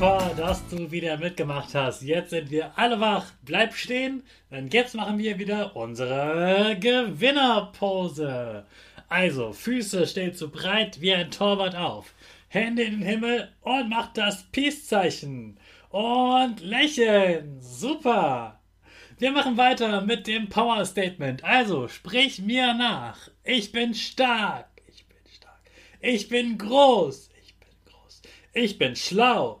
Dass du wieder mitgemacht hast. Jetzt sind wir alle wach. Bleib stehen, denn jetzt machen wir wieder unsere Gewinnerpose. Also, Füße stellst du breit wie ein Torwart auf. Hände in den Himmel und mach das Peace-Zeichen. Und lächeln. Super. Wir machen weiter mit dem Power Statement. Also, sprich mir nach. Ich bin stark. Ich bin stark. Ich bin groß. Ich bin groß. Ich bin schlau.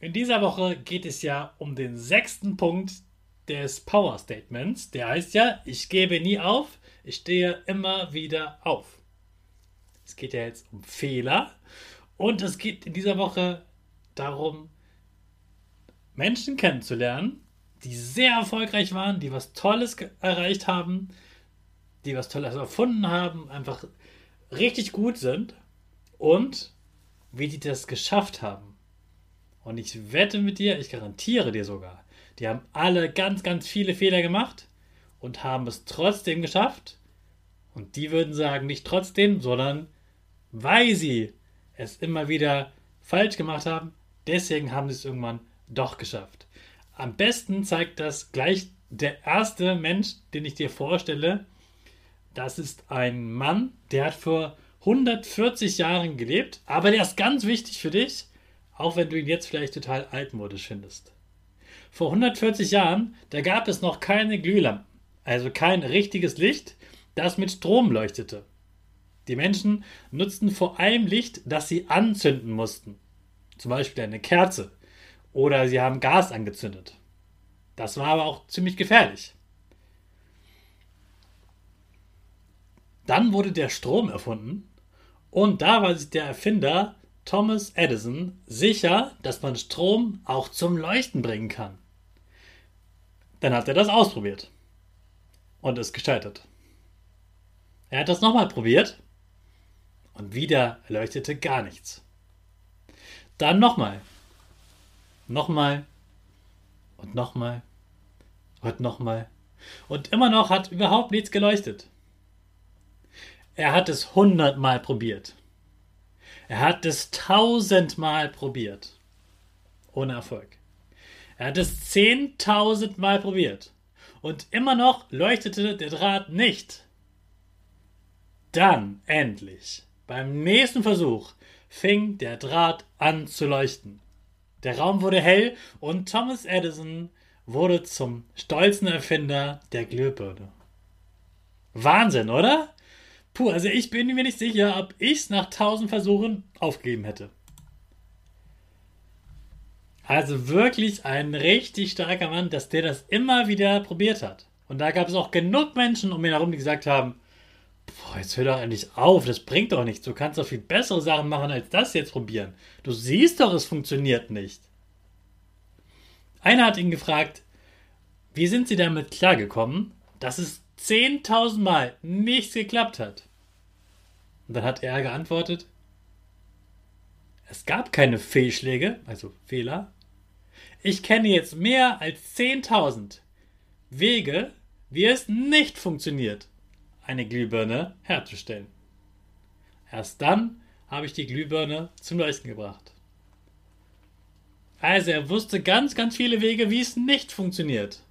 In dieser Woche geht es ja um den sechsten Punkt des Power Statements. Der heißt ja, ich gebe nie auf, ich stehe immer wieder auf. Es geht ja jetzt um Fehler und es geht in dieser Woche darum, Menschen kennenzulernen, die sehr erfolgreich waren, die was Tolles erreicht haben, die was Tolles erfunden haben, einfach richtig gut sind und wie die das geschafft haben. Und ich wette mit dir, ich garantiere dir sogar, die haben alle ganz, ganz viele Fehler gemacht und haben es trotzdem geschafft. Und die würden sagen, nicht trotzdem, sondern weil sie es immer wieder falsch gemacht haben, deswegen haben sie es irgendwann doch geschafft. Am besten zeigt das gleich der erste Mensch, den ich dir vorstelle. Das ist ein Mann, der hat vor 140 Jahren gelebt, aber der ist ganz wichtig für dich auch wenn du ihn jetzt vielleicht total altmodisch findest. Vor 140 Jahren, da gab es noch keine Glühlampen, also kein richtiges Licht, das mit Strom leuchtete. Die Menschen nutzten vor allem Licht, das sie anzünden mussten, zum Beispiel eine Kerze, oder sie haben Gas angezündet. Das war aber auch ziemlich gefährlich. Dann wurde der Strom erfunden und da war sich der Erfinder Thomas Edison sicher, dass man Strom auch zum Leuchten bringen kann. Dann hat er das ausprobiert und ist gescheitert. Er hat das nochmal probiert und wieder leuchtete gar nichts. Dann nochmal, nochmal und nochmal und nochmal und immer noch hat überhaupt nichts geleuchtet. Er hat es hundertmal probiert er hat es tausendmal probiert. Ohne Erfolg. Er hat es zehntausendmal probiert. Und immer noch leuchtete der Draht nicht. Dann, endlich, beim nächsten Versuch, fing der Draht an zu leuchten. Der Raum wurde hell und Thomas Edison wurde zum stolzen Erfinder der Glühbirne. Wahnsinn, oder? Puh, also ich bin mir nicht sicher, ob ich es nach tausend Versuchen aufgegeben hätte. Also wirklich ein richtig starker Mann, dass der das immer wieder probiert hat. Und da gab es auch genug Menschen um ihn herum, die gesagt haben, boah, jetzt hör doch endlich auf, das bringt doch nichts. Du kannst doch viel bessere Sachen machen, als das jetzt probieren. Du siehst doch, es funktioniert nicht. Einer hat ihn gefragt, wie sind Sie damit klargekommen, dass es 10.000 Mal nicht geklappt hat? Und dann hat er geantwortet, es gab keine Fehlschläge, also Fehler. Ich kenne jetzt mehr als 10.000 Wege, wie es nicht funktioniert, eine Glühbirne herzustellen. Erst dann habe ich die Glühbirne zum Leuchten gebracht. Also er wusste ganz, ganz viele Wege, wie es nicht funktioniert.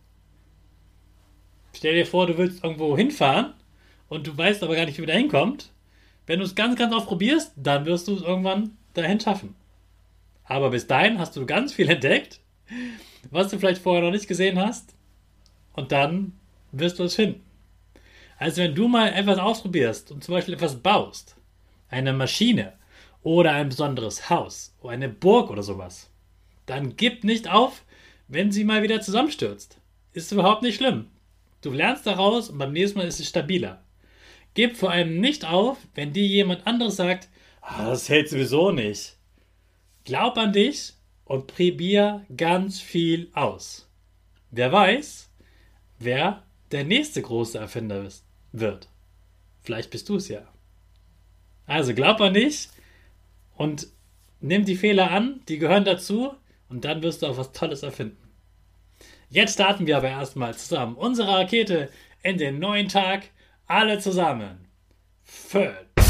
Stell dir vor, du willst irgendwo hinfahren und du weißt aber gar nicht, wie du da hinkommt. Wenn du es ganz, ganz oft probierst, dann wirst du es irgendwann dahin schaffen. Aber bis dahin hast du ganz viel entdeckt, was du vielleicht vorher noch nicht gesehen hast. Und dann wirst du es finden. Also wenn du mal etwas ausprobierst und zum Beispiel etwas baust, eine Maschine oder ein besonderes Haus oder eine Burg oder sowas, dann gib nicht auf, wenn sie mal wieder zusammenstürzt. Ist überhaupt nicht schlimm. Du lernst daraus und beim nächsten Mal ist es stabiler. Gib vor allem nicht auf, wenn dir jemand anderes sagt, ah, das hält sowieso nicht. Glaub an dich und probier ganz viel aus. Wer weiß, wer der nächste große Erfinder wird. Vielleicht bist du es ja. Also glaub an dich und nimm die Fehler an, die gehören dazu und dann wirst du auch was Tolles erfinden. Jetzt starten wir aber erstmal zusammen unsere Rakete in den neuen Tag. Alle zusammen. Fünf.